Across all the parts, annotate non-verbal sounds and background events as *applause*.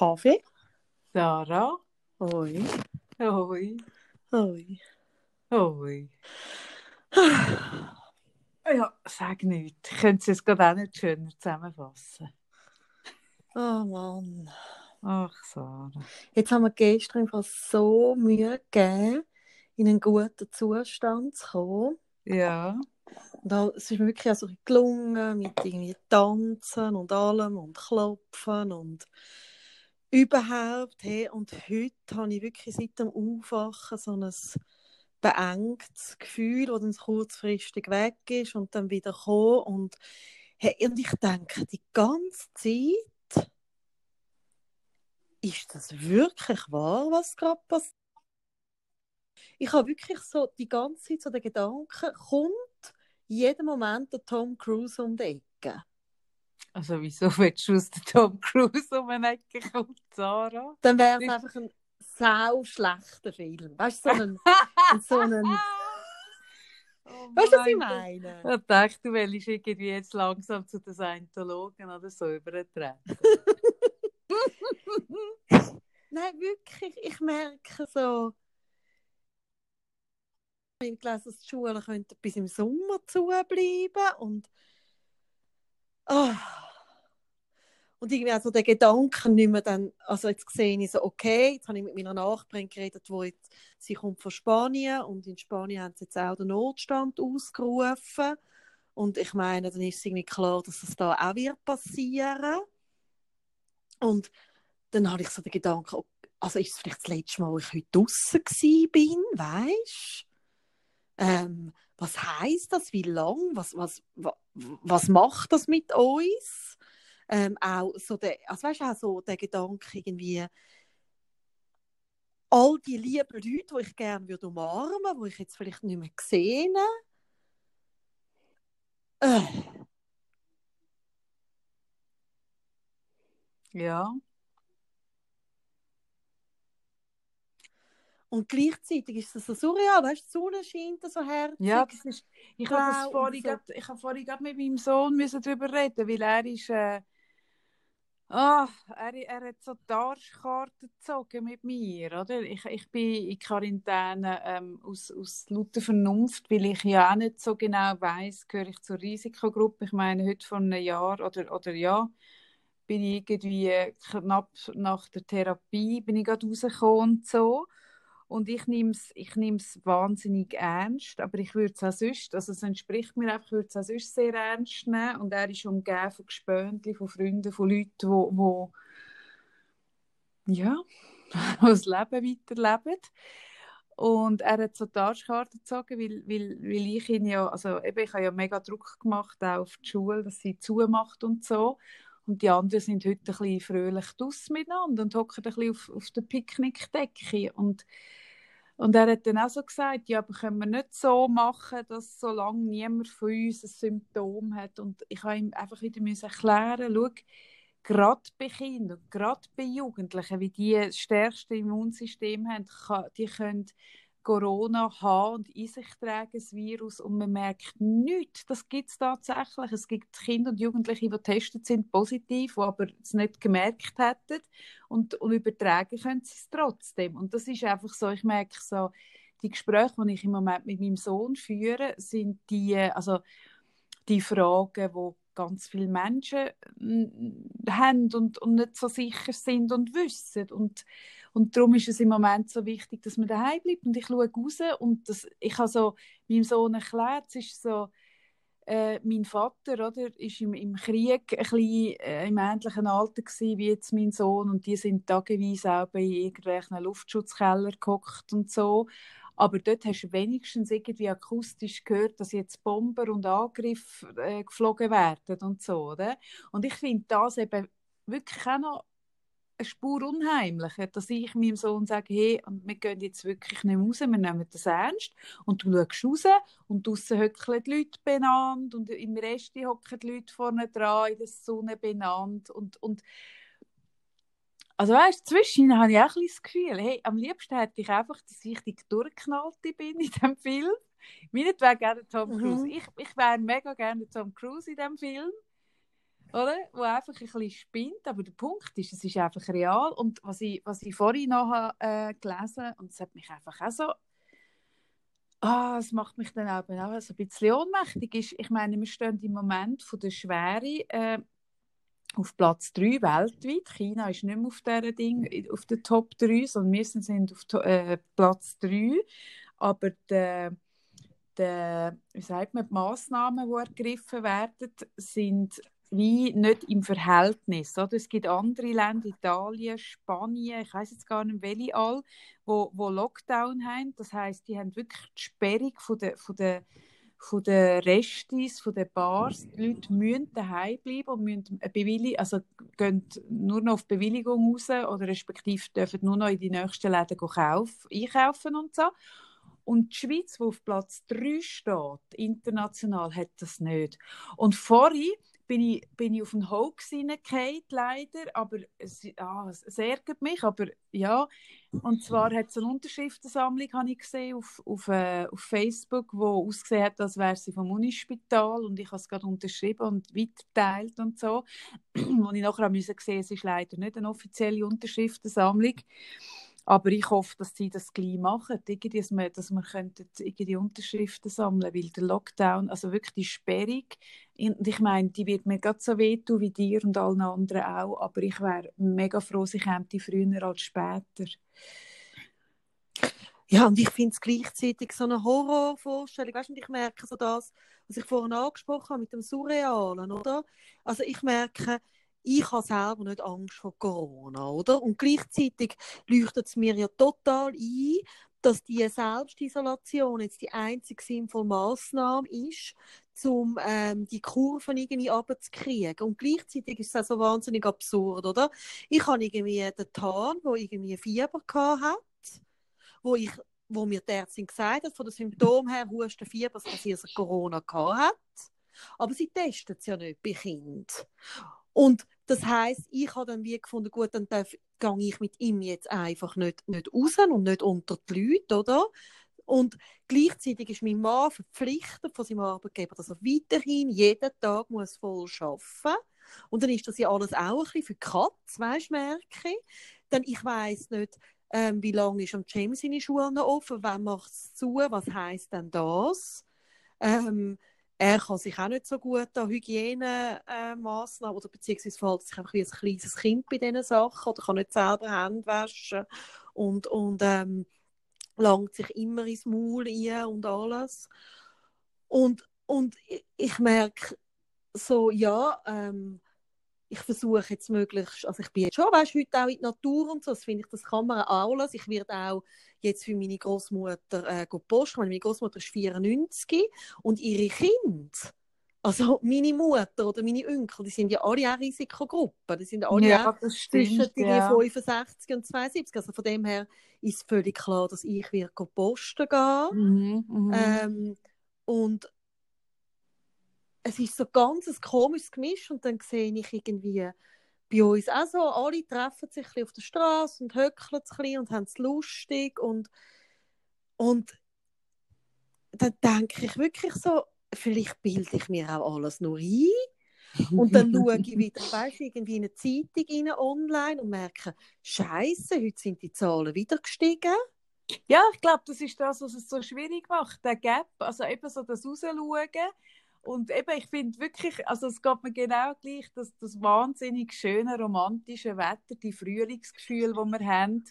Kaffee. Sarah. Hoi. Hoi. Hoi. Hoi. *sighs* Ja, sag nichts. Ich könnte es gerade auch nicht schöner zusammenfassen. Oh Mann. Ach, Sarah. Jetzt haben wir gestern einfach so Mühe gegeben, in einen guten Zustand zu kommen. Ja. Und es ist mir wirklich also gelungen, mit irgendwie Tanzen und allem und Klopfen und überhaupt. Hey, und heute habe ich wirklich seit dem Aufwachen so ein beengtes Gefühl, das dann kurzfristig weg ist und dann wieder kommt. Und, hey, und ich denke die ganze Zeit, ist das wirklich wahr, was gerade passiert? Ich habe wirklich so die ganze Zeit so den Gedanken, kommt jeden Moment der Tom Cruise um die Ecke? Also, wieso willst du aus der Tom Cruise um eine Ecke kommen, Sarah? Dann wäre es einfach ein sau schlechter Film. Weißt du, so einen, *laughs* so einen Oh weißt du, was ich mein meine? Ich dachte, du willst irgendwie jetzt langsam zu den Scientologen oder so übertreten. *laughs* Nein, wirklich, ich merke so, ich habe gelesen, dass die Schulen bis im Sommer zubleiben und ah. und irgendwie also der Gedanken nicht mehr dann, also jetzt sehe ich so, okay, jetzt habe ich mit meiner Nachbarin geredet, wo jetzt, sie kommt von Spanien und in Spanien haben sie jetzt auch den Notstand ausgerufen und ich meine, dann ist es irgendwie klar, dass das da auch wird passieren und dann habe ich so den Gedanken, also ist es vielleicht das letzte Mal, wo ich heute draußen bin, weißt ähm, was heißt das? Wie lang? Was, was, was, was macht das mit uns? Ähm, auch so der, also weißt, auch so der Gedanke irgendwie, all die lieben Leute, die ich gerne würde umarmen, die ich jetzt vielleicht nicht mehr sehe. Äh, Ja. Und gleichzeitig ist es so surreal, weißt die Sonne scheint so herzig. Ja, ist, ich habe das vorhin, so. grad, ich habe vorhin grad mit meinem Sohn müssen darüber reden, weil er ist, äh, ah, er, er hat so die Arschkarte gezogen mit mir, oder? Ich, ich bin in Quarantäne ähm, aus, aus lauter Vernunft, weil ich ja auch nicht so genau weiß, gehöre ich zur Risikogruppe. Ich meine, heute vor einem Jahr oder, oder ja, bin ich irgendwie knapp nach der Therapie, bin ich gerade rausgekommen und so. Und ich nehme es ich wahnsinnig ernst, aber ich würde es auch sonst, also es entspricht mir einfach, ich würde es auch sonst sehr ernst nehmen. Und er ist umgeben von Gespöntchen, von Freunden, von Leuten, die, wo, ja, *laughs* das Leben weiterleben. Und er hat so die Arschkarte gezogen, weil, weil, weil ich ihn ja, also eben, ich habe ja mega Druck gemacht, auch auf die Schule, dass sie zumacht und so. Und die anderen sind heute ein bisschen fröhlich draussen miteinander und hocken ein bisschen auf, auf der Picknickdecke. Und, und er hat dann auch so gesagt, ja, aber können wir nicht so machen, dass solange niemand von uns ein Symptom hat. Und ich habe ihm einfach wieder müssen erklären, schau, gerade bei Kindern, gerade bei Jugendlichen, wie die das stärkste Immunsystem haben, die können Corona haben und in sich tragen, das Virus, und man merkt nichts. Das gibt es tatsächlich. Es gibt Kinder und Jugendliche, die getestet sind, positiv, die aber es nicht gemerkt hätten und, und übertragen können sie es trotzdem. Und das ist einfach so, ich merke so, die Gespräche, die ich im Moment mit meinem Sohn führe, sind die, also die Fragen, die ganz viele Menschen mm, haben und, und nicht so sicher sind und wissen. Und, und darum ist es im Moment so wichtig, dass man daheim bleibt. Und ich schaue raus und das, ich habe so meinem Sohn erklärt, es ist so, äh, mein Vater oder, ist im, im Krieg ein bisschen, äh, im ähnlichen Alter gewesen, wie jetzt mein Sohn und die sind tageweise auch bei irgendwelchen Luftschutzkeller gehockt und so. Aber dort hast du wenigstens irgendwie akustisch gehört, dass jetzt Bomber und Angriffe äh, geflogen werden und so, oder? Und ich finde das eben wirklich auch noch eine Spur unheimlicher, dass ich meinem Sohn sage, hey, und wir gehen jetzt wirklich nicht raus, wir nehmen das ernst. Und du schaust raus und draussen hocken die Leute benannt und im Rest hocken die Leute vorne dran in der Sonne benannt und, und also weißt du, zwischen habe ich auch ein das Gefühl, hey, am liebsten hätte ich einfach, dass ich die Durchknallte bin in diesem Film. Meinetwegen gerne Tom Mhm. Cruise. Ich, ich wäre mega gerne Tom Cruise in diesem Film. Oder? Wo einfach ein bisschen spinnt, aber der Punkt ist, es ist einfach real und was ich, was ich vorhin noch äh, gelesen und es hat mich einfach auch so Ah, es macht mich dann auch, auch ein bisschen ohnmächtig. Ist, ich meine, wir stehen im Moment von der Schwere äh, auf Platz 3 weltweit. China ist nicht mehr auf, dieser Ding, auf der Top 3, sondern wir sind auf äh, Platz 3. Aber der, der, wie sagt man, die Massnahmen, die ergriffen werden, sind wie nicht im Verhältnis. Oder? Es gibt andere Länder, Italien, Spanien, ich weiß jetzt gar nicht, welche all, wo, wo Lockdown haben. Das heißt, die haben wirklich die Sperrung von der, von der von den Restis, von den Bars, die Leute müssen daheim bleiben und müssen eine also gehen nur noch auf Bewilligung raus oder respektive dürfen nur noch in die nächsten Läden kaufen, einkaufen und so. Und die Schweiz, die auf Platz 3 steht, international, hat das nicht. Und vorhin bin ich, bin ich auf den Hoax hineingekommen, leider, aber es, ah, es ärgert mich, aber ja. Und zwar hat es eine Unterschriftensammlung, habe ich gesehen, auf, auf, äh, auf Facebook, wo ausgesehen hat, als wäre sie vom Unispital und ich habe es gerade unterschrieben und weitergeteilt und so. *clears throat* und ich nachher musste sehen, es ist leider nicht eine offizielle Unterschriftensammlung. Aber ich hoffe, dass sie das gleich machen, irgendwie, dass wir, dass wir irgendwie Unterschriften sammeln weil der Lockdown, also wirklich die Sperrung, und ich meine, die wird mir gerade so wehtun wie dir und allen anderen auch, aber ich wäre mega froh, sie käme früher als später. Ja, und ich finde es gleichzeitig so eine Horrorvorstellung. Weißt du, ich merke so das, was ich vorhin angesprochen habe mit dem Surrealen, oder? Also ich merke, ich habe selber nicht Angst vor Corona, oder? Und gleichzeitig leuchtet es mir ja total ein, dass die Selbstisolation jetzt die einzige sinnvolle Maßnahme ist, um ähm, die Kurven irgendwie runterzukriegen. Und gleichzeitig ist es auch so wahnsinnig absurd, oder? Ich habe irgendwie den Tarn, der irgendwie Fieber hatte, wo ich wo mir die Ärztin gesagt hat, von den Symptomen her, Husten, Fieber, dass sie also Corona hat. Aber sie testet es ja nicht bei Kindern. Und das heißt, ich habe dann wie gefunden, gut, dann darf, gehe ich mit ihm jetzt einfach nicht, nicht raus und nicht unter die Leute, oder? Und gleichzeitig ist mein Mann verpflichtet von seinem Arbeitgeber, dass er weiterhin jeden Tag muss voll arbeiten Und dann ist das ja alles auch ein bisschen für Katz, weißt du, merke ich. Dann ich weiß nicht, ähm, wie lange ist am James seine Schulen offen, wann macht es zu, was heisst denn das? Ähm, er kann sich auch nicht so gut an Hygienemaßnahmen äh, oder beziehungsweise verhält sich einfach wie ein kleines Kind bei diesen Sachen oder kann nicht selber Hände waschen und, und ähm, langt sich immer ins Maul ein und alles. Und, und ich, ich merke so, ja, ähm, ich versuche jetzt möglichst, also ich bin jetzt schon, weißt, heute auch in die Natur und so, das finde ich, das kann man auch alles. Ich werde auch jetzt für meine Großmutter äh, Post Meine Großmutter ist 94 und ihre Kinder, also meine Mutter oder meine Onkel, die sind ja alle auch Risikogruppen. Die sind alle ja, auch zwischen ja. 65 und 72. Also von dem her ist völlig klar, dass ich wieder posten gehe. Mhm, mhm. ähm, und es ist so ganz ein komisches Gemisch und dann sehe ich irgendwie bei uns auch so, alle treffen sich ein auf der Straße und höckeln ein und haben es lustig und, und dann denke ich wirklich so, vielleicht bilde ich mir auch alles nur ein. Und dann schaue ich *laughs* wieder, weißt, irgendwie in eine Zeitung rein, online und merke, Scheiße, heute sind die Zahlen wieder gestiegen. Ja, ich glaube, das ist das, was es so schwierig macht, der Gap, also eben so das Rausschauen und eben, ich finde wirklich, also es geht mir genau gleich, dass das wahnsinnig schöne, romantische Wetter, die Frühlingsgefühle, die wir haben,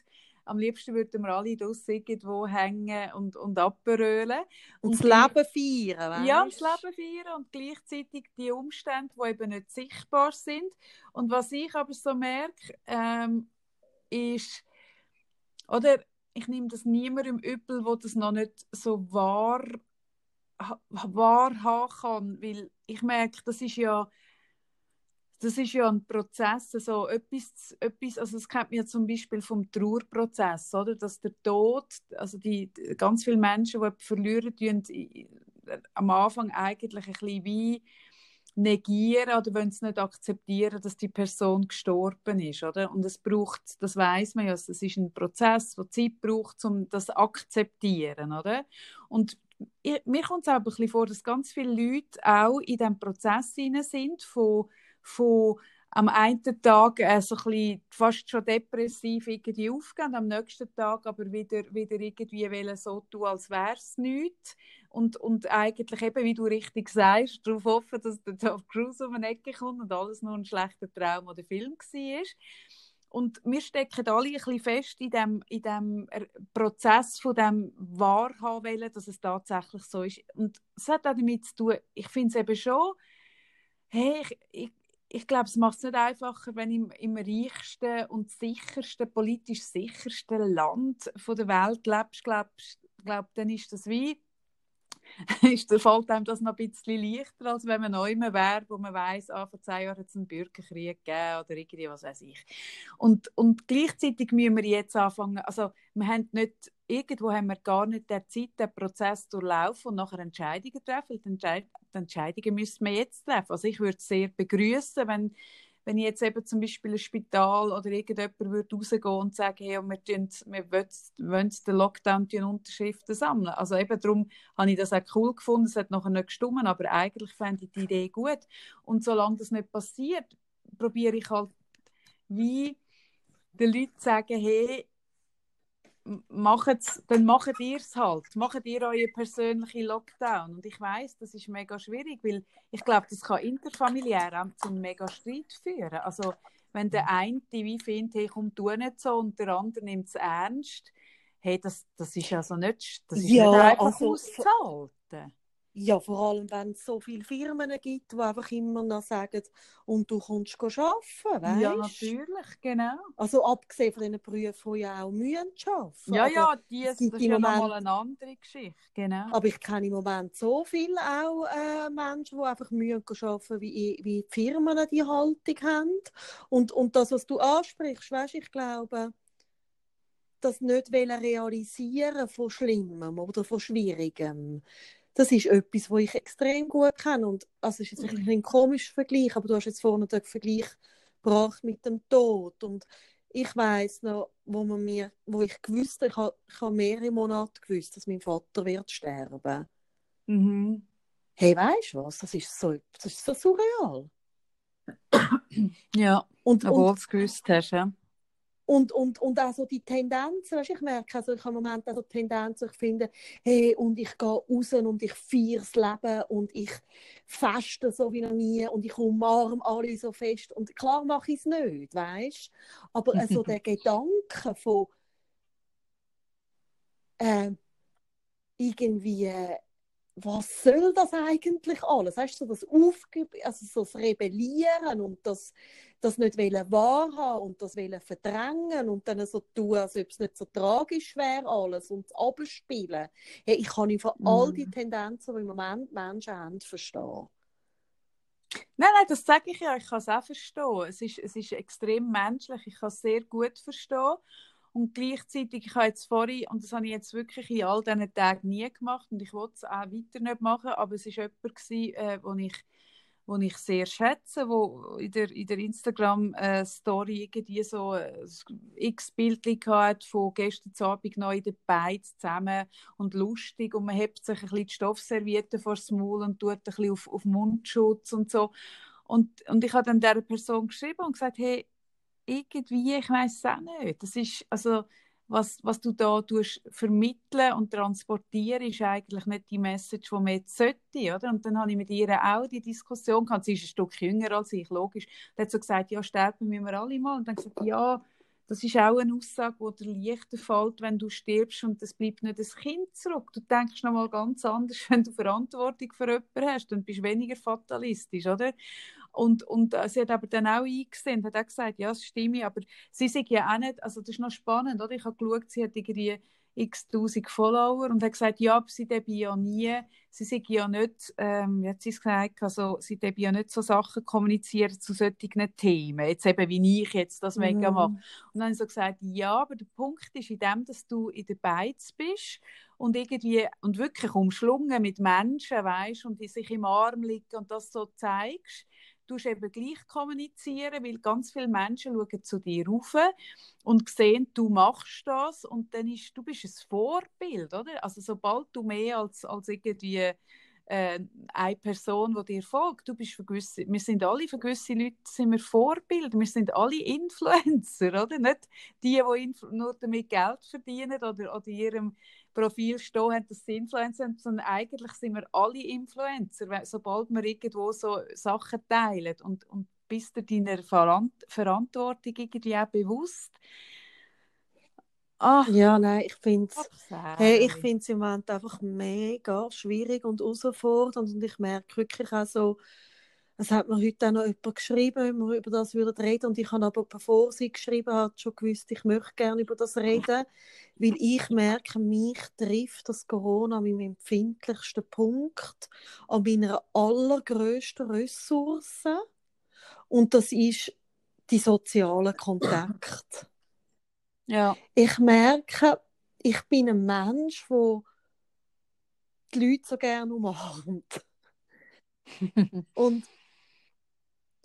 am liebsten würden wir alle draussen irgendwo hängen und, und abberölen. Und, und das Leben feiern, weißt? Ja, das Leben feiern und gleichzeitig die Umstände, die eben nicht sichtbar sind. Und was ich aber so merke, ähm, ist, oder ich nehme das niemandem übel, wo das noch nicht so wahr wahrhaben kann, weil ich merke, das ist ja das ist ja ein Prozess, also etwas, etwas, also es kennt man ja zum Beispiel vom Trauerprozess, oder, dass der Tod, also die, ganz viele Menschen, die verlieren, tun am Anfang eigentlich ein bisschen wie negieren oder wollen es nicht akzeptieren, dass die Person gestorben ist, oder? Und es braucht, das weiß man ja, es ist ein Prozess, der Zeit braucht, um das akzeptieren, oder? Und mir kommt es auch ein bisschen vor, dass ganz viele Leute auch in diesem Prozess sind von, von am einen Tag äh, so ein bisschen fast schon depressiv irgendwie aufgehen, am nächsten Tag aber wieder, wieder irgendwie so tun, als wäre es nichts. Und, und eigentlich eben, wie du richtig sagst, darauf hoffen, dass der Tom Cruise um eine Ecke kommt und alles nur ein schlechter Traum oder Film war. Und wir stecken alle ein bisschen fest in dem, in dem Prozess von dem Wahrhaben, dass es tatsächlich so ist. Und es hat auch damit zu tun, ich finde es eben schon, hey, ich, ich, ich glaube, es macht es nicht einfacher, wenn im, im reichsten und sichersten, politisch sichersten Land von der Welt lebst. Glaube, glaub, dann ist das wie *laughs* ist, fällt einem das noch ein bisschen leichter, als wenn man neu wäre, wo man weiss, ah, vor zehn Jahren hat es einen Bürgerkrieg gegeben oder irgendwie, was weiß ich. Und, und gleichzeitig müssen wir jetzt anfangen, also wir haben nicht, irgendwo haben wir gar nicht der Zeit, den Prozess durchlaufen und nachher Entscheidungen treffen, die Entscheidungen müssen wir jetzt treffen. Also ich würde es sehr begrüßen, wenn wenn ich jetzt eben zum Beispiel ein Spital oder irgendjemand würde rausgehen und sagen, hey, wir, tun, wir wollen den Lockdown die Unterschriften sammeln. Also eben darum habe ich das auch cool gefunden, es hat nachher nicht gestimmt, aber eigentlich fände ich die Idee gut. Und solange das nicht passiert, probiere ich halt wie den Leuten sagen, hey, macht's, dann macht ihr es halt. Macht ihr euren persönlichen Lockdown. Und ich weiß, das ist mega schwierig, weil ich glaube, das kann interfamiliär auch zu einem mega Streit führen. Also, wenn der eine wie findet, hey, komm, tu nicht so, und der andere nimmt es ernst, hey, das, das ist also nicht, das ist ja, nicht einfach also, auszuhalten. Ja, vor allem, wenn es so viele Firmen gibt, die einfach immer noch sagen, und du kommst arbeiten, weißt Ja, natürlich, genau. Also abgesehen von den Berufen, die ja auch müssen arbeiten. Ja, ja, die, das ist ja nochmal eine andere Geschichte, genau. Aber ich kenne im Moment so viele auch äh, Menschen, die einfach müssen arbeiten, wie, wie die Firmen die Haltung haben. Und, und das, was du ansprichst, weißt, ich glaube, das nicht realisieren von Schlimmem oder von Schwierigem das ist etwas, was ich extrem gut kenne. Und also ist jetzt ein, ein komischer Vergleich, aber du hast jetzt vorhin den Vergleich gebracht mit dem Tod. Und ich weiß noch, wo, man mir, wo ich gewusst ich habe, ich habe mehrere Monate gewusst, dass mein Vater wird sterben. Mhm. Hey, weißt du was? Das ist so, das ist so surreal. Ja, und, obwohl du es gewusst hast, ja. Und, und, und auch so die Tendenzen, weißt, ich merke, also ich habe im Moment auch so Tendenzen, ich finde, hey, und ich gehe raus und ich feiere das Leben und ich feste so wie noch nie und ich umarme alle so fest. Und klar mache ich es nicht, weißt Aber äh, so der *laughs* Gedanke von äh, irgendwie äh, was soll das eigentlich alles? Weißt du, so das Aufge also so das Rebellieren und das, das nicht wahrhaben und das verdrängen und dann so tun, als ob es nicht so tragisch wäre alles und abspielen. Hey, ich kann von mm. all die Tendenzen, die im Moment Menschen haben, verstehen. Nein, nein, das sage ich ja, ich kann es auch verstehen. Es ist, es ist extrem menschlich, ich kann es sehr gut verstehen. Und gleichzeitig, ich habe jetzt vorhin, und das habe ich jetzt wirklich in all diesen Tagen nie gemacht und ich wollte es auch weiter nicht machen, aber es war jemand, gewesen, äh, wo ich wo ich sehr schätze, wo in der, in der Instagram-Story irgendwie so äh, x Bildchen hat von gestern Abend noch in den Beiz zusammen und lustig und man hebt sich ein bisschen die Stoffserviette vor das Maul und tut ein bisschen auf, auf Mundschutz und so. Und, und ich habe dann dieser Person geschrieben und gesagt, hey, irgendwie, ich weiß es auch nicht. Das ist, also, was, was du da tust, vermitteln und transportieren, ist eigentlich nicht die Message, die man jetzt sollte, oder? Und dann habe ich mit ihr auch die Diskussion gehabt. Sie ist ein Stück jünger als ich, logisch. Dann hat sie gesagt, ja, sterben müssen wir alle mal. Und dann gesagt, ja, das ist auch eine Aussage, die dir leichter fällt, wenn du stirbst und es bleibt nicht das Kind zurück. Du denkst noch mal ganz anders, *laughs* wenn du Verantwortung für jemanden hast und bist weniger fatalistisch, oder? Und, und äh, sie hat aber dann auch eingesehen, hat auch gesagt, ja, das stimmt, aber sie sagt ja auch nicht, also das ist noch spannend, oder? Ich habe geschaut, sie hat irgendwie x tausend Follower und hat gesagt, ja, aber sie dürfen ja nie, sie sagen ja nicht, ähm, jetzt ist gesagt, also sie dürfen ja nicht so Sachen kommunizieren zu solchen Themen, jetzt eben wie ich jetzt das mega mhm. mache. Und dann habe ich so gesagt, ja, aber der Punkt ist in dem, dass du in der Beiz bist und irgendwie, und wirklich umschlungen mit Menschen, weißt, und die sich im Arm liegen und das so zeigst, du eben gleich kommunizieren, weil ganz viele Menschen schauen zu dir rauf und sehen, du machst das und dann ist, du bist ein Vorbild, oder? Also sobald du mehr als, als irgendwie äh, eine Person, die dir folgt. Du bist für gewisse, wir sind alle für gewisse Leute sind wir Vorbilder. Wir sind alle Influencer, *laughs* oder? Nicht die, die nur damit Geld verdienen oder, in ihrem Profil stehen haben, dass sie Influencer sind, sondern eigentlich sind wir alle Influencer, sobald wir irgendwo so Sachen teilen. Und, und bist du deiner Verantwortung irgendwie auch bewusst? Ach, ja, nein, ich finde es hey, im Moment einfach mega schwierig und herausfordernd und ich merke wirklich auch so, es hat mir heute auch noch jemand geschrieben, wenn wir über das würden reden und ich habe aber, bevor sie geschrieben hat, schon gewusst, ich möchte gerne über das reden, weil ich merke, mich trifft das Corona an meinem empfindlichsten Punkt, an meiner allergrößten Ressource und das ist die sozialen Kontakte. Ja. Ich merke, ich bin ein Mensch, der die Leute so gerne umarmt. *laughs* und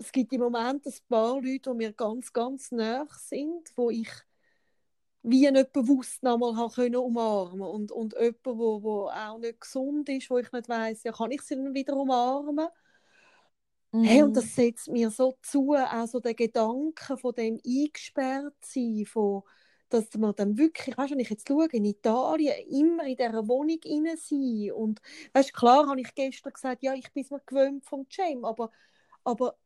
es gibt im Moment ein paar Leute, die mir ganz, ganz nah sind, wo ich wie nicht bewusst nochmal können umarmen und und jemand, wo, wo auch nicht gesund ist, wo ich nicht weiß, ja, kann ich sie dann wieder umarmen? Mhm. Hey, und das setzt mir so zu, also der Gedanke von dem eingesperrt sein, von dass man dann wirklich, weißt du, wenn ich jetzt schaue, in Italien immer in dieser Wohnung rein sein und, weißt klar habe ich gestern gesagt, ja, ich bin mir gewöhnt vom Jam, aber, aber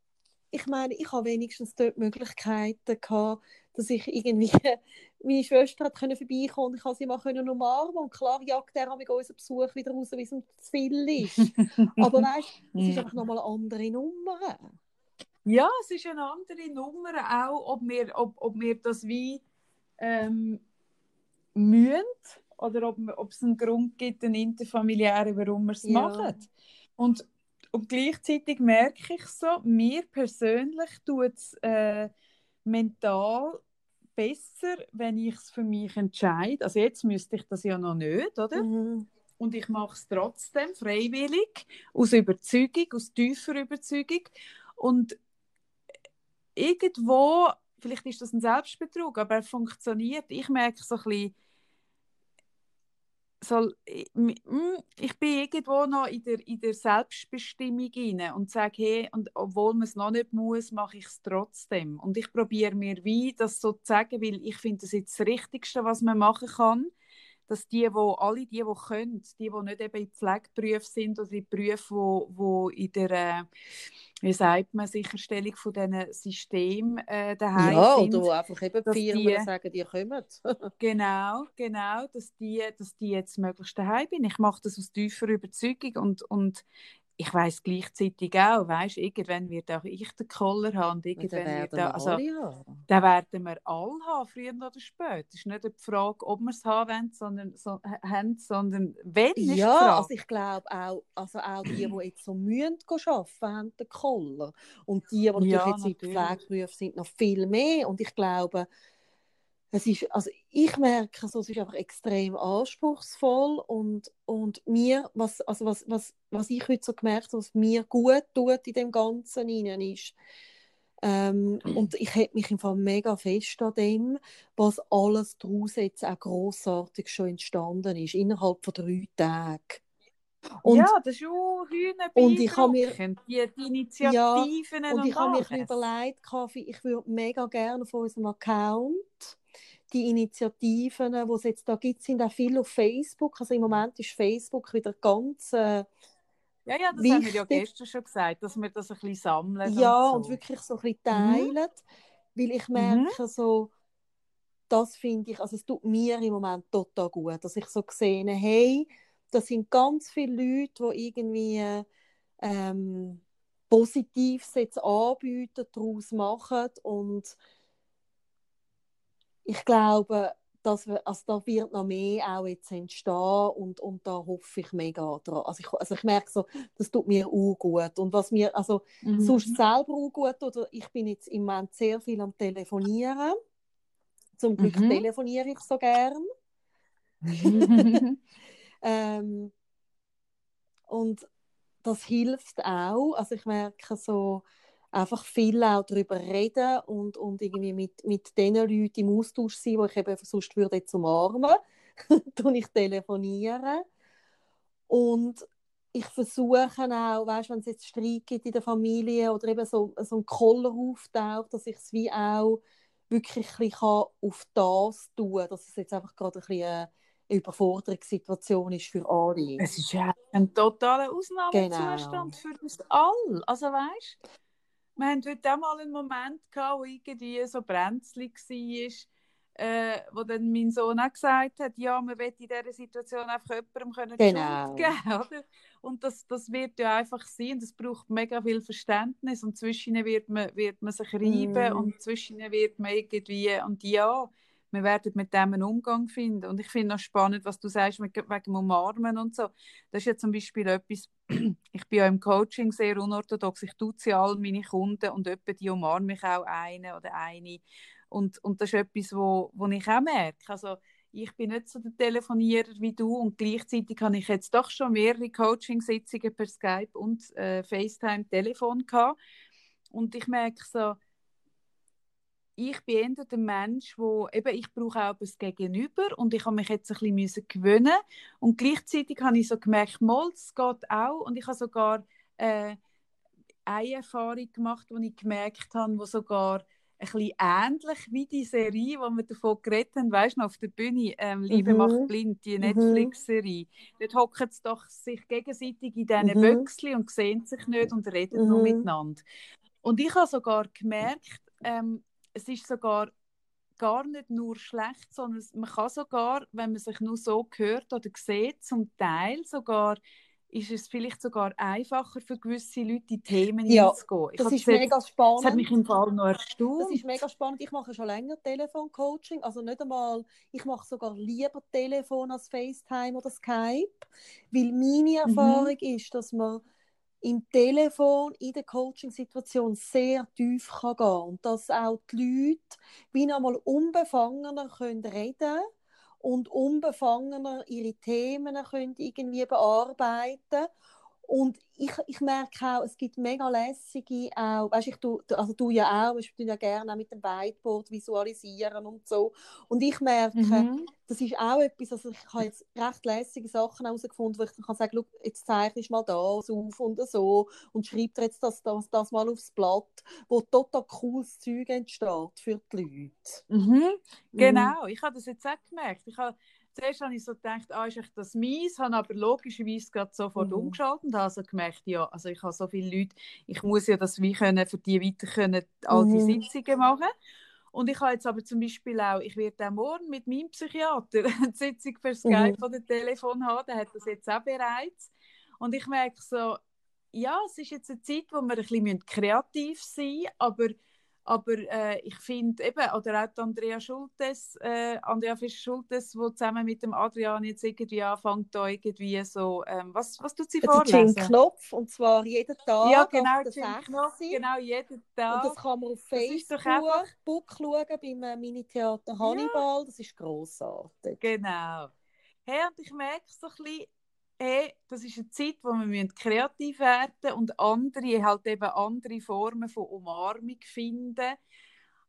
ich meine, ich habe wenigstens dort Möglichkeiten gehabt, dass ich irgendwie *laughs* meine Schwester hat können vorbeikommen und ich konnte sie mal können umarmen und klar jagt er mit unseren Besuch wieder raus, wie es zu viel ist. *laughs* Aber weißt, du, es ist einfach nochmal eine andere Nummer. Ja, es ist eine andere Nummer, auch ob wir, ob, ob wir das wie ähm, mühen oder ob, ob es einen Grund gibt, einen interfamiliären, warum wir es ja. machen. Und, und gleichzeitig merke ich so, mir persönlich tut es äh, mental besser, wenn ich es für mich entscheide. Also jetzt müsste ich das ja noch nicht, oder? Mhm. Und ich mache es trotzdem freiwillig, aus Überzeugung, aus tiefer Überzeugung. Und irgendwo vielleicht ist das ein Selbstbetrug, aber er funktioniert. Ich merke so ein bisschen, so, ich bin irgendwo noch in der, in der Selbstbestimmung rein und sage, hey, und obwohl man es noch nicht muss, mache ich es trotzdem. Und ich probiere mir wie das so zu sagen, weil ich finde, das ist das Richtigste, was man machen kann dass die, wo alle die, die können, die, die nicht eben in Pflegeberufen sind oder in Berufen, wo, wo in der, äh, wie sagt man, Sicherstellung von diesen Systemen äh, daheim ja, sind. Ja, oder einfach eben die Firmen die, sagen, die kommen. *laughs* genau, genau, dass die, dass die jetzt möglichst daheim sind. Ich mache das aus tiefer Überzeugung und, und ich weiß gleichzeitig auch, weißt, irgendwann wird auch ich den Koller haben und irgendwann wird da, also, den werden wir alle haben, früher oder später. Es ist nicht die Frage, ob wir es haben wollen, sondern, so, haben, sondern wenn ist Ja, also ich glaube auch, also auch die, die jetzt so mühen arbeiten, haben den Koller. Und die, die natürlich ja, jetzt in Pflegeberufen sind, noch viel mehr. Und ich glaube, es ist, also ich merke, so, es ist einfach extrem anspruchsvoll und, und mir, was, also was, was, was ich heute so gemerkt habe, was mir gut tut in dem Ganzen hinein ist, ähm, und ich hätte mich im Fall mega fest an dem, was alles daraus jetzt auch grossartig schon entstanden ist, innerhalb von drei Tagen. Und, ja, das ist auch und ich habe mir die, die Initiativen ja, und, und ich habe mir überlegt, ich würde mega gerne auf unserem Account die Initiativen, die es jetzt da gibt, sind auch viel auf Facebook. Also im Moment ist Facebook wieder ganz äh, ja, ja, das wichtig. haben wir ja gestern schon gesagt, dass wir das ein bisschen sammeln. Ja, und, so. und wirklich so ein bisschen teilen. Mhm. Weil ich merke mhm. so, das finde ich, also es tut mir im Moment total gut, dass ich so sehe, hey, das sind ganz viele Leute, die irgendwie ähm, Positives jetzt anbieten, daraus machen und ich glaube, dass wir, also da wird noch mehr auch jetzt entstehen und, und da hoffe ich mega dran. Also ich, also ich merke so, das tut mir auch gut. Und was mir also mhm. sonst selber auch gut oder ich bin jetzt im Moment sehr viel am Telefonieren. Zum Glück mhm. telefoniere ich so gern. *laughs* ähm, und das hilft auch. Also ich merke so, einfach viel auch darüber reden und, und irgendwie mit, mit den Leuten im Austausch sein, wo ich eben sonst würde zum Armen, *laughs* tue ich telefonieren. Und ich versuche auch, weißt, wenn es jetzt Streit gibt in der Familie oder eben so, so ein Koller auftaucht, dass ich es wie auch wirklich ein bisschen auf das tun kann, dass es jetzt einfach gerade ein bisschen eine Überforderungssituation ist für alle. Es ist ja ein totaler Ausnahmezustand genau. für uns alle. Also weißt, wir hatten heute auch mal einen Moment gehabt, wo irgendwie so brenzlig war äh, wo dann mein Sohn auch gesagt hat, ja, man will in dieser Situation einfach jemandem können genau. Schuld geben *laughs* oder? Und das, das wird ja einfach sein, das braucht mega viel Verständnis und zwischen wird man, wird man sich reiben mm. und zwischen wird man irgendwie, und ja, wir werden mit dem einen Umgang finden. Und ich finde auch spannend, was du sagst wegen dem Umarmen und so. Das ist ja zum Beispiel etwas, *clears throat* ich bin ja im Coaching sehr unorthodox. Ich sie all meine Kunden und etwa die umarmen mich auch eine oder eine. Und, und das ist etwas, wo, wo ich auch merke. Also, ich bin nicht so der Telefonierer wie du und gleichzeitig habe ich jetzt doch schon mehrere Coaching-Sitzungen per Skype und äh, FaceTime-Telefon gehabt. Und ich merke so, ich bin eher der Mensch, wo eben ich brauche auch etwas Gegenüber und ich habe mich jetzt ein bisschen gewöhnen und gleichzeitig habe ich so gemerkt, mal, es geht auch und ich habe sogar äh, eine Erfahrung gemacht, wo ich gemerkt habe, wo sogar ein bisschen ähnlich wie die Serie, wo wir davon geredet haben, weißt du, auf der Bühne, ähm, Liebe mhm. macht blind, die mhm. Netflix-Serie. Dort hocken sie doch sich gegenseitig in diesen mhm. Böckchen und sehen sich nicht und reden mhm. nur miteinander. Und ich habe sogar gemerkt, ähm, es ist sogar gar nicht nur schlecht, sondern man kann sogar, wenn man sich nur so hört oder sieht, zum Teil sogar ist es vielleicht sogar einfacher für gewisse Leute, die Themen ja, hinzugehen. Das ist mega jetzt, spannend. Das hat mich im Fall noch erstaunt. Das ist mega spannend. Ich mache schon länger Telefoncoaching, also nicht einmal, ich mache sogar lieber Telefon als FaceTime oder Skype, weil meine mhm. Erfahrung mhm. ist, dass man im Telefon in der Coaching-Situation sehr tief kann gehen. Und dass auch die Leute wie noch mal unbefangener können reden und unbefangener ihre Themen können irgendwie bearbeiten und ich, ich merke auch, es gibt mega lässige auch, weißt, ich tu, also du ja auch, ich tue ja gerne auch mit dem Whiteboard visualisieren und so. Und ich merke, mhm. das ist auch etwas, also ich habe jetzt recht lässige Sachen herausgefunden, wo ich kann sagen, jetzt zeichne ich mal das auf und so und schreibe dir jetzt das, das, das mal aufs Blatt, wo total cooles Zeug entsteht für die Leute. Mhm. mhm. Genau, mhm. ich habe das jetzt auch gemerkt. Ich habe zuerst habe ich so gedacht, ah, ist das mies, habe aber logischerweise gerade sofort mhm. umgeschaltet und habe also gemerkt, ja, also ich habe so viele Leute, ich muss ja das wie können, für die weiter können, all die mhm. Sitzungen machen. Und ich habe jetzt aber zum Beispiel auch, ich werde auch morgen mit meinem Psychiater *laughs* eine Sitzung per Skype mhm. oder Telefon haben, der hat das jetzt auch bereits. Und ich merke so, ja, es ist jetzt eine Zeit, wo wir ein bisschen kreativ sein müssen, aber aber äh, ich finde eben, oder auch Andrea Schultes, äh, Andrea Fischer-Schultes, die zusammen mit dem Adrian jetzt irgendwie anfängt, da irgendwie so, ähm, was, was tut sie der vorlesen? Jim Knopf, und zwar jeden Tag Ja, genau, Jim Knopf, genau, jeden Tag. Und das kann man auf Facebook einfach... schauen, beim äh, Mini-Theater Hannibal, ja. das ist grossartig. Genau. Hey, und ich merke so ein bisschen, hey, das ist eine Zeit, wo wir kreativ werden und andere halt eben andere Formen von Umarmung finden.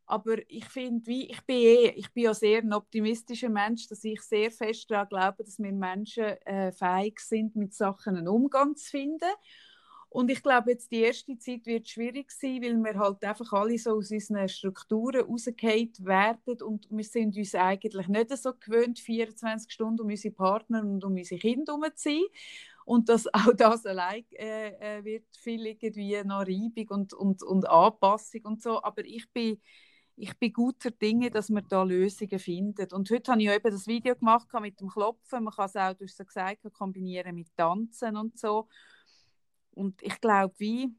Aber ich finde, wie ich bin eh, ich bin ja sehr ein optimistischer Mensch, dass ich sehr fest daran glaube, dass wir Menschen äh, fähig sind, mit Sachen einen Umgang zu finden. Und ich glaube, jetzt die erste Zeit wird schwierig sein, weil wir halt einfach alle so aus unseren Strukturen rausgefallen werden und wir sind uns eigentlich nicht so gewöhnt, 24 Stunden um unsere Partner und um unsere Kinder herum zu sein. Und das, *laughs* auch das allein äh, äh, wird viel irgendwie noch Reibung und, und, und Anpassung und so. Aber ich bin, ich bin guter Dinge, dass wir da Lösungen finden. Und heute habe ich eben das Video gemacht mit dem Klopfen. Man kann es auch, du hast so gesagt, kombinieren mit Tanzen und so. Und ich glaube, wie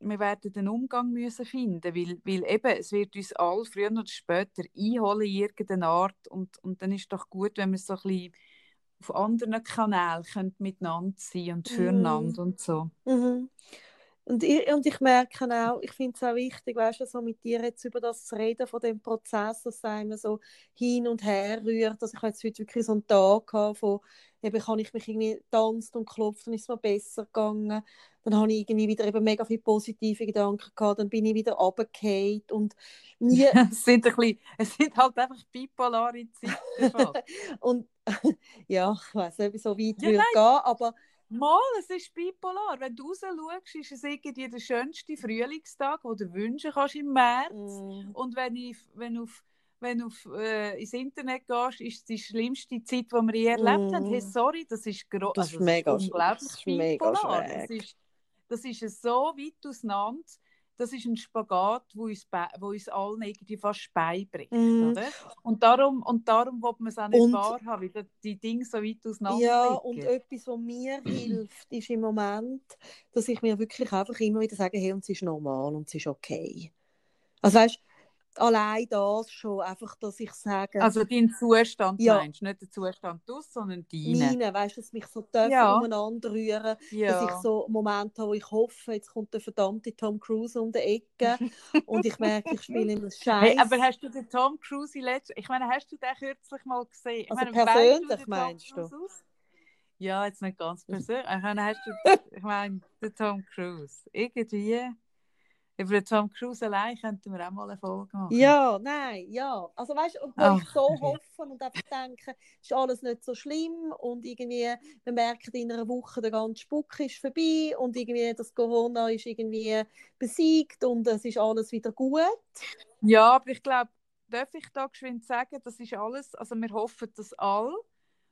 wir werden den Umgang müssen finden, weil, weil eben, es wird uns alle früher oder später einholen in irgendeiner Art und, und dann ist es doch gut, wenn wir so ein bisschen auf anderen Kanälen miteinander sein und füreinander mhm. und so. Mhm. Und ich, und ich merke auch, ich finde es auch wichtig, weißt du, so mit dir jetzt über das zu reden, von dem Prozess, dass es einem so hin und her rührt. Also ich habe jetzt heute wirklich so einen Tag von, eben kann ich mich irgendwie tanzt und klopft, dann ist es mir besser gegangen. Dann habe ich irgendwie wieder eben mega viele positive Gedanken gehabt, dann bin ich wieder runtergefallen und nie... *laughs* es, sind ein bisschen, es sind halt einfach bipolare Zeiten. *laughs* und *laughs* ja, ich weiß nicht, wie so weit ja, würde gehen, aber Mal, es ist bipolar. Wenn du raus schaust, ist es irgendwie der schönste Frühlingstag, den du wünschen kannst im März. Mm. Und wenn, ich, wenn auf wenn du auf, äh, ins Internet gehst, ist es die schlimmste Zeit, die wir je erlebt haben. Mm. Hey, sorry, das ist, gro Das ist also, mega sch- unglaublich das ist mega bipolar. Das ist, das ist so weit auseinander. Das ist ein Spagat, wo uns, wo uns allen irgendwie fast beibringt. Mm. Oder? Und darum, und darum will man es auch nicht Und- wahrhaben, weil die Dinge so weit auseinander Ja, und etwas, was mir hilft, ist im Moment, dass ich mir wirklich einfach immer wieder sage, hey, und es ist normal und es ist okay. Also weißt allein das schon, einfach, dass ich sage, Also dein Zustand Ja. meinst du, nicht der Zustand aus, sondern deinen. meine, weißt du, dass mich so dürfen Ja. umeinander rühren, Ja. dass ich so Momente habe, wo ich hoffe, jetzt kommt der verdammte Tom Cruise um die Ecke und ich merke, ich spiele immer Scheiß. *laughs* Hey, aber hast du den Tom Cruise in letzt... Ich meine, hast du den kürzlich mal gesehen? Ich Also meine, persönlich, den Tom meinst du? Aus? Ja, jetzt nicht ganz persönlich. Ich meine, hast du... *laughs* Ich meine, den Tom Cruise. Irgendwie... Über Tom Cruise allein könnten wir auch mal eine Folge machen. Ja, nein, ja. Also weißt du, Ach, ich so okay. hoffe und einfach denke, ist alles nicht so schlimm und irgendwie, wir merken in einer Woche, der ganze Spuck ist vorbei und irgendwie das Corona ist irgendwie besiegt und es ist alles wieder gut. Ja, aber ich glaube, darf ich da geschwind sagen, das ist alles, also wir hoffen das all,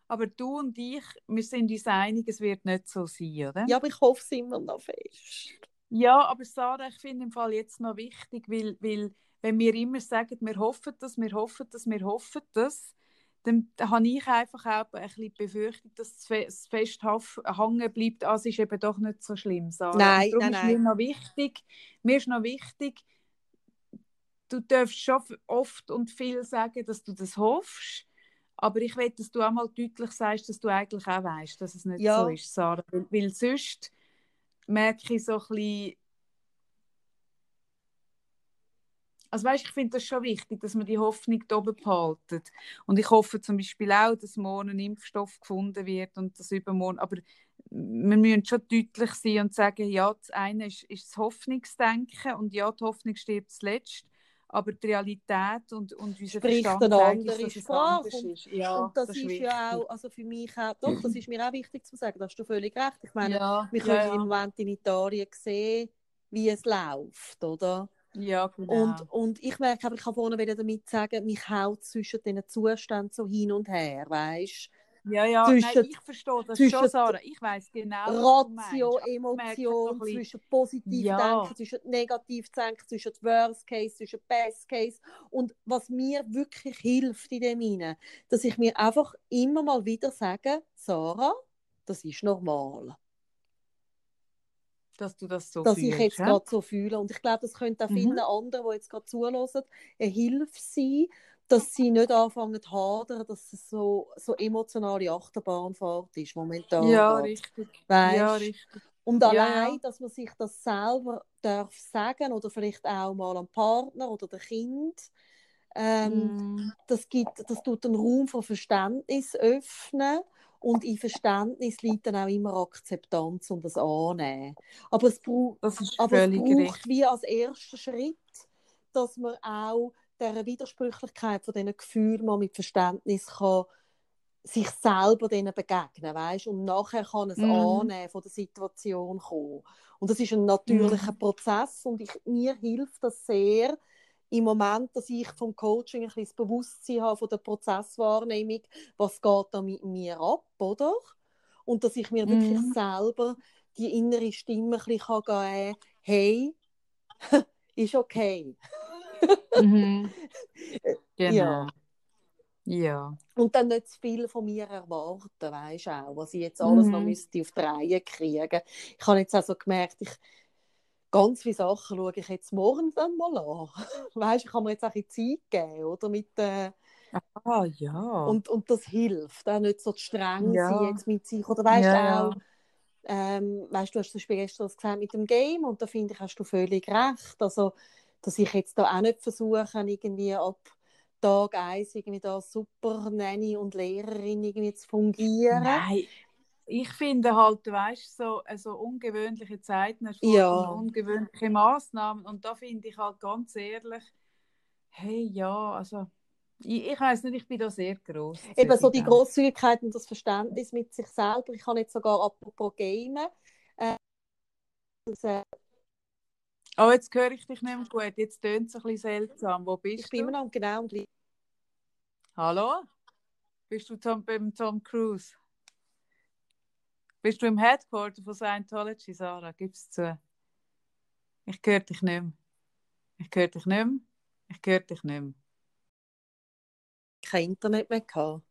aber du und ich, wir sind uns einig, es wird nicht so sein, oder? Ja, aber ich hoffe es immer noch fest. Ja, aber Sarah, ich finde im Fall jetzt noch wichtig, weil, weil wenn wir immer sagen, wir hoffen das, wir hoffen das, wir hoffen das, dann habe ich einfach auch ein bisschen die Befürchtung, dass es fe- es fest hängen bleibt, ah, es ist eben doch nicht so schlimm, Sarah. Nein, Und darum nein, ist mir noch wichtig, mir ist noch wichtig, du darfst schon oft und viel sagen, dass du das hoffst, aber ich will, dass du auch mal deutlich sagst, dass du eigentlich auch weißt, dass es nicht Ja. so ist, Sarah. Weil, weil sonst merke ich so ein bisschen, also weißt, ich finde das schon wichtig, dass man die Hoffnung da oben behaltet. Und ich hoffe zum Beispiel auch, dass morgen ein Impfstoff gefunden wird und das übermorgen. Aber wir müssen schon deutlich sein und sagen, ja, das eine ist, ist das Hoffnungsdenken und ja, die Hoffnung stirbt zuletzt. Aber die Realität und, und unser Spricht Verstand eine andere Sprache. Und- ist. Ja, und das, ist, wichtig. ja auch, also für mich auch, doch, das ist mir auch wichtig zu sagen, da hast du völlig recht. Ich meine, ja, wir können ja, im Moment in Italien sehen, wie es läuft, oder? ja, genau. Und, und ich merke, aber ich kann vorne wieder damit sagen, mich haut zwischen diesen Zuständen so hin und her, weißt ja, ja, zwischen- nein, ich verstehe das zwischen schon, Sarah. Ich weiß genau, Ratio, Emotion, zwischen positiv Ja. denken, zwischen negativ denken, zwischen Worst Case, zwischen Best Case. Und was mir wirklich hilft in dem hinein, dass ich mir einfach immer mal wieder sage, Sarah, das ist normal. dass du das so dass fühlst. ich jetzt ja? gerade so fühle. Und ich glaube, das könnte auch Mhm. vielen anderen, die jetzt gerade zuhören, eine Hilfe sein, dass sie nicht anfangen zu hadern, dass es so, so emotionale Achterbahnfahrt ist momentan. Ja, richtig. Ja, richtig. Und allein, ja. dass man sich das selber darf sagen oder vielleicht auch mal am Partner oder dem Kind, ähm, Mm. das, gibt, das tut einen Raum von Verständnis öffnen und in Verständnis liegt dann auch immer Akzeptanz und das Annehmen. Aber es braucht Das ist aber es braucht richtig. wie als erster Schritt, dass man auch dieser Widersprüchlichkeit von diesen Gefühlen mal mit Verständnis kann sich selber denen begegnen, weißt? und nachher kann es Mhm. annehmen von der Situation kommen. Und das ist ein natürlicher Mhm. Prozess und ich, mir hilft das sehr im Moment, dass ich vom Coaching ein bisschen das Bewusstsein habe von der Prozesswahrnehmung, was geht da mit mir ab, oder? Und dass ich mir wirklich Mhm. selber die innere Stimme ein bisschen kann geben kann, hey, *laughs* ist okay. Mhm. *laughs* Genau. Ja. Ja. Und dann nicht zu viel von mir erwarten, weißt du auch, was ich jetzt alles noch Mhm. müsste auf die Reihe kriegen. Ich habe jetzt also gemerkt, ich ganz viele Sachen schaue ich jetzt morgen dann mal an. *laughs* Weißt du, ich kann mir jetzt auch ein bisschen Zeit geben, oder? Mit, äh, Ah, ja. und, und das hilft, auch nicht so zu streng Ja. sein jetzt mit sich. Oder weißt du Ja, auch, ähm, weißt du, hast zum Beispiel gestern das gesagt mit dem Game und da finde ich, hast du völlig recht. Also, dass ich jetzt da auch nicht versuche, irgendwie ab Tag eins irgendwie da super Nanny und Lehrerin irgendwie zu fungieren. Nein, ich finde halt, du weißt, so also ungewöhnliche Zeiten erfordern Ja. ungewöhnliche Maßnahmen und da finde ich halt ganz ehrlich, hey, ja, also Ich, ich weiß nicht, ich bin da sehr groß. Eben so die Großzügigkeit und das Verständnis mit sich selber. Ich habe jetzt sogar apropos Gamen. Äh, das, äh, Oh, jetzt höre ich dich nicht mehr gut. Jetzt tönt es ein bisschen seltsam. Wo bist ich bin du? immer noch genau am gleichen. Hallo? Bist du Tom, beim Tom Cruise? Bist du im Headquarter von Scientology, Sarah? Gib's zu. Ich höre dich nicht mehr. Ich höre dich nicht mehr. Ich höre dich nicht mehr. kein Internet mehr gehabt.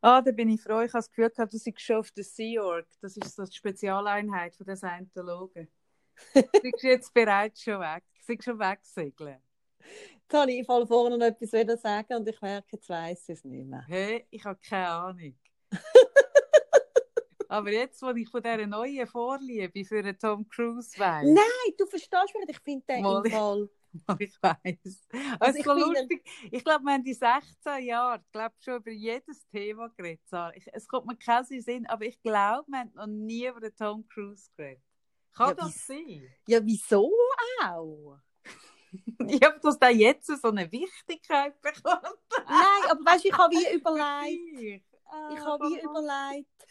Ah, da bin ich froh. Ich habe das Gefühl gehabt, du seist schon auf der Sea Org. Das ist so die Spezialeinheit von den *laughs* Scientologen. Du bist jetzt bereits schon weg. Bist schon wegsegeln. Jetzt habe ich voll vorne noch etwas wieder sagen und ich merke, jetzt weiss ich es nicht mehr. Hey, ich habe keine Ahnung. *laughs* Aber jetzt, wo ich von dieser neuen Vorliebe für den Tom Cruise weiß, Nein, du verstehst mich, nicht. ich finde den Mal- im Fall. *laughs* ich weiß. Also ich so finde- lustig. Ich glaube, wir haben die 16 Jahre ich glaube, schon über jedes Thema geredet. Es kommt mir keinen Sinn, aber ich glaube, wir haben noch nie über den Tom Cruise geredet. Kann Ja, das sein? Ja, wieso auch? Ich habe dass der jetzt so eine Wichtigkeit bekommen. Nein, aber weißt du, ich habe wie *laughs* überlegt, Ich, ich habe wie überlegt,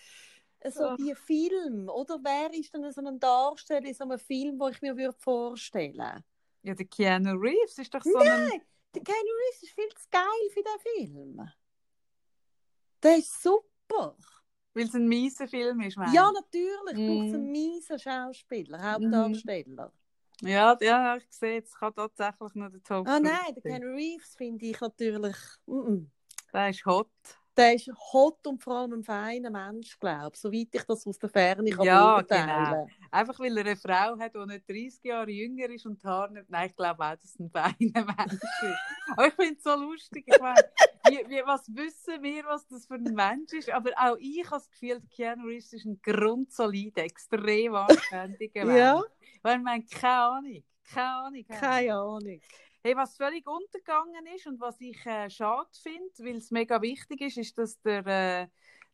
so Ach. die Film, oder wer ist denn so ein Darsteller in so einem Film, wo ich mir würde vorstellen Ja, der Keanu Reeves ist doch so ein... Nein, der Keanu Reeves ist viel zu geil für den Film. Der ist super. Weil es ein mieser Film ist, meinst Ja, natürlich. Mm. braucht es einen miesen Schauspieler, Hauptdarsteller. Ja, ja, ich sehe, es kann tatsächlich nur der Tom Ah Cruise nein, der. Keanu Reeves finde ich natürlich. Mm -mm. Der ist hot. Der ist hot und vor allem ein feiner Mensch, glaube ich. Soweit ich das aus der Ferne kann Ja, beurteilen Einfach weil er eine Frau hat, die nicht 30 Jahre jünger ist und die Haare nicht... Nein, ich glaube auch, dass es ein feiner *laughs* Mensch ist. Aber ich finde es so lustig. Ich meine, wie, wie, was wissen wir, was das für ein Mensch ist? Aber auch ich habe das Gefühl, Keanu Reeves ist ein grundsolider, extrem anständiger Mensch. Ja. Weil man keine Ahnung. Keine Ahnung. Keine Ahnung. Hey, was völlig untergegangen ist und was ich äh, schade finde, weil es mega wichtig ist, ist, dass der, äh,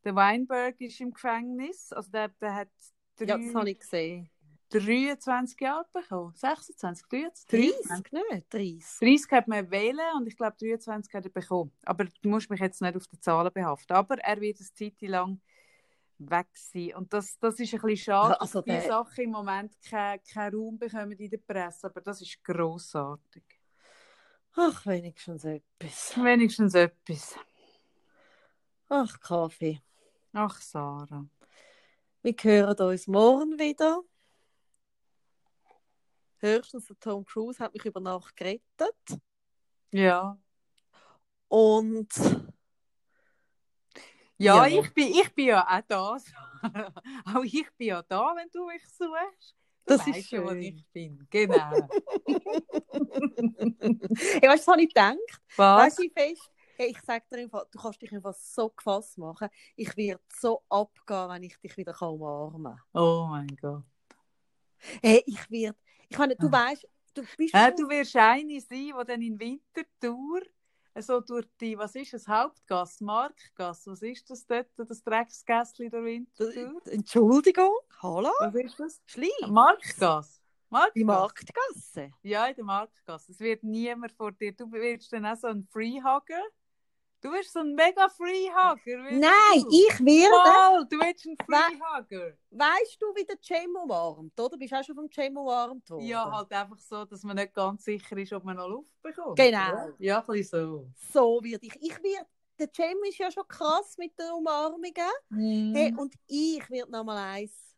der Weinberg ist im Gefängnis. Also der, der hat drei, Ja, das habe ich gesehen. 23 Jahre bekommen. 26, 23? 30, nicht? 30. 30 hat man wählen und ich glaube 23 hat er bekommen. Aber du musst mich jetzt nicht auf die Zahlen behaften. Aber er wird eine Zeit lang weg sein. Und das, das ist ein bisschen schade, Also dass diese Sachen im Moment keinen keinen Raum bekommen in der Presse. Aber das ist grossartig. Ach, wenigstens etwas. Wenigstens etwas. Ach, Kaffee. Ach, Sarah. Wir hören uns morgen wieder. Höchstens der Tom Cruise hat mich über Nacht gerettet. Ja. Und Ja, Ja. Ich, bin, ich bin ja auch da. *laughs* Auch ich bin ja da, wenn du mich suchst. Das ist wo schön. ich bin. Genau. hey, weißt du, was habe ich gedacht? Was? Weißt du, fest? Hey, ich sage dir einfach, du kannst dich einfach so gefasst machen. Ich werde so abgehen, wenn ich dich wieder kann umarmen kann. Oh mein Gott. Hey, ich werde. Ich meine, du Ah. weißt, du bist. Ja, schon- du wirst eine sein, die dann in Winterthur so durch die, was ist es, Hauptgasse, Marktgasse, was ist das dort, das Drecksgässli durch Winterthur? Entschuldigung, hallo? Was ist das? Schlief. Marktgasse. Marktgasse. Die Marktgasse. Ja, in der Marktgasse. Es wird niemand vor dir. Du wirst dann auch so ein Freehugger. Du wirst so ein mega Freehugger. Nein, du. ich werde. Mal, du wirst ein Freehugger. Weißt du, wie der Cem umarmt, oder? Bist du auch schon vom Cem umarmt worden? Ja, halt einfach so, dass man nicht ganz sicher ist, ob man noch Luft bekommt. Genau. Ja, ein bisschen so. So werde ich. Ich werde. Der Cem ist ja schon krass mit den Umarmungen. Hey, und ich werde nochmal eins.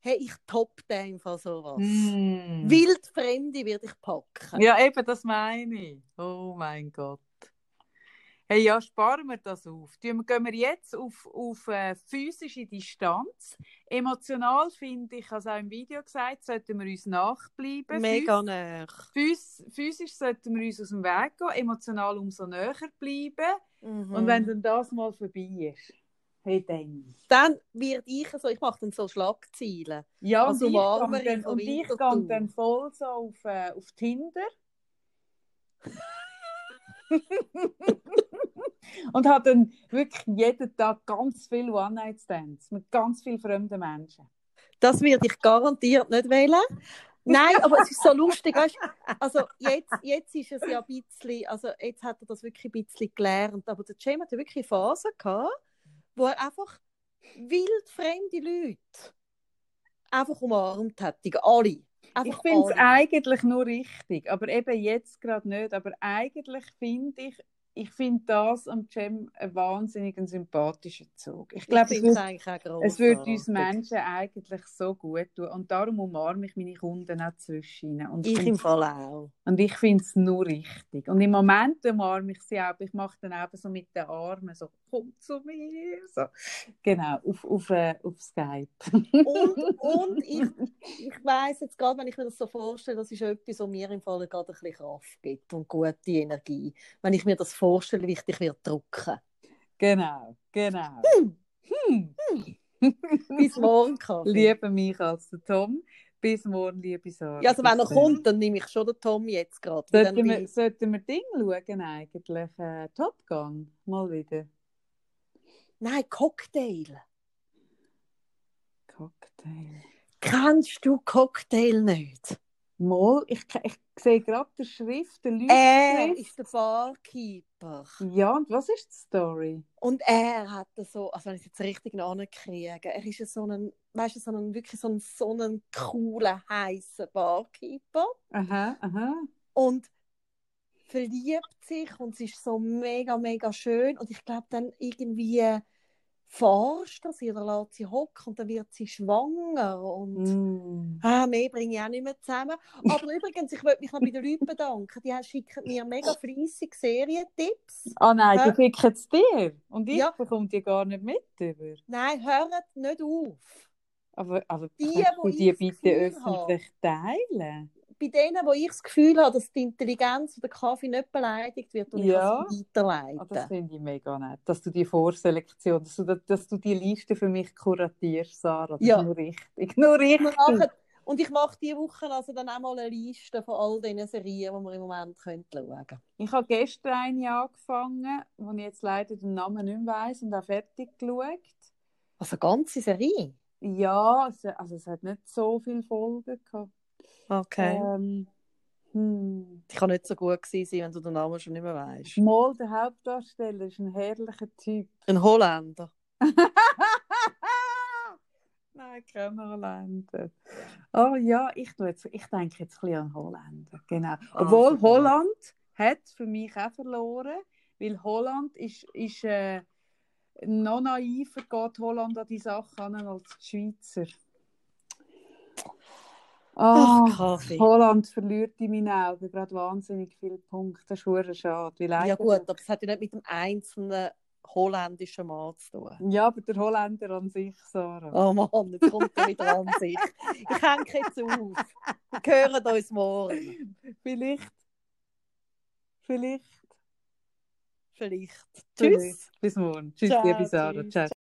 Hey, ich top den Fall sowas. Mm. Wildfremde werde ich packen. Ja, eben, das meine ich. Oh mein Gott. Hey, ja, sparen wir das auf. Gehen wir jetzt auf, auf äh, physische Distanz. Emotional finde ich, also auch im Video gesagt, sollten wir uns nachbleiben. Mega näher. Phys physisch sollten wir uns aus dem Weg gehen, emotional umso näher bleiben. Mhm. Und wenn dann das mal vorbei ist, hey, dann. dann werde ich so, ich mache dann so Schlagzeilen. Ja, Also und ich gehe dann, und ich gehe dann voll so auf, äh, auf Tinder. *laughs* und habe dann wirklich jeden Tag ganz viele One-Night-Stands mit ganz vielen fremden Menschen. Das werde ich garantiert nicht wählen. Nein, aber es ist so lustig, weißt Also jetzt, jetzt ist es ja ein bisschen, also jetzt hat er das wirklich ein bisschen gelernt, aber der Cem hatte wirklich Phasen gehabt, wo er einfach wildfremde Leute einfach umarmt hat, die alle. Einfach ich finde es eigentlich nur richtig, aber eben jetzt gerade nicht. Aber eigentlich finde ich, ich finde das am Cem einen wahnsinnig sympathischen Zug. Ich glaube, es, es würde uns Menschen eigentlich so gut tun. Und darum umarme ich meine Kunden auch zwischen und Ich im Fall auch. Und ich finde es nur richtig. Und im Moment umarme ich sie auch. Ich mache dann eben so mit den Armen so, komm zu mir. So. Genau, auf, auf, äh, auf Skype. Und, und *laughs* ich, ich weiss jetzt gerade, wenn ich mir das so vorstelle, das ist etwas, was mir im Fall gerade ein bisschen Kraft gibt und gute Energie. Wenn ich mir das vorstellen, wie ich dich wird drucken. Genau, genau. Hm. Hm. Hm. Bis morgen, Kaffee. Liebe mich als der Tom. Bis morgen, liebe Sarah. Ja, also wenn er kommt, dann nehme ich schon den Tom jetzt gerade. Sollten, wir, sollten wir Ding schauen eigentlich? Äh, Top Gun, mal wieder. Nein, Cocktail. Cocktail. Kennst du Cocktail nicht? Mal, ich, ich sehe gerade die Schrift, der Er ist der Barkeeper. Ja, und was ist die Story? Und er hat so, also wenn ich es jetzt richtig ankriege, er ist so ein, weißt du, so ein, wirklich so ein, so ein cooler, heißer Barkeeper. Aha, aha. Und verliebt sich und es ist so mega, mega schön. Und ich glaube dann irgendwie forscht er sie oder lässt sie hocken und dann wird sie schwanger und mm. ah, mehr bringe ich auch nicht mehr zusammen. Aber *laughs* übrigens, ich wollte mich noch bei den Leuten bedanken, die schicken mir mega fleissig Serientipps. Ah oh nein, die schicken es dir und ich ja. bekomme die gar nicht mit über. Nein, hört nicht auf. Aber, aber die, die, die bitte öffentlich teilen? Bei denen, wo ich das Gefühl habe, dass die Intelligenz oder der Kaffee nicht beleidigt wird, und ja. ich weiterleiten. Oh, das finde ich mega nett, dass du die Vorselektion, dass du, dass du die Liste für mich kuratierst, Sarah. Das ja. ist nur richtig. *laughs* Nur richtig. Und ich mache diese Woche also dann auch mal eine Liste von all diesen Serien, die wir im Moment schauen können. Ich habe gestern eine angefangen, wo ich jetzt leider den Namen nicht mehr weiss und auch fertig geschaut. Also eine ganze Serie? Ja, also, also es hat nicht so viele Folgen gehabt. Okay. Ähm, hm. Die kann nicht so gut sein, wenn du den Namen schon nicht mehr weißt. Mal, der Hauptdarsteller ist ein herrlicher Typ. Ein Holländer. *laughs* Nein, kein Holländer. Oh ja, ich, jetzt, ich denke jetzt ein bisschen an Holländer. Genau. Ah, Obwohl ah, Holland hat für mich auch verloren, weil Holland ist, ist äh, noch naiver geht Holland an die Sache an als die Schweizer. Oh, Ach, Holland verliert in meinen Augen gerade wahnsinnig viele Punkte. Das ist schade. ja gut, aber es hat ja nicht mit dem einzelnen holländischen Mann zu tun. Ja, aber der Holländer an sich, Sarah. Oh Mann, jetzt kommt er wieder an sich. Ich hänge jetzt auf. Wir hören uns morgen. Vielleicht. Vielleicht. Vielleicht. Tschüss. Bis morgen. Tschüss, Ciao, liebe Sarah. Ciao.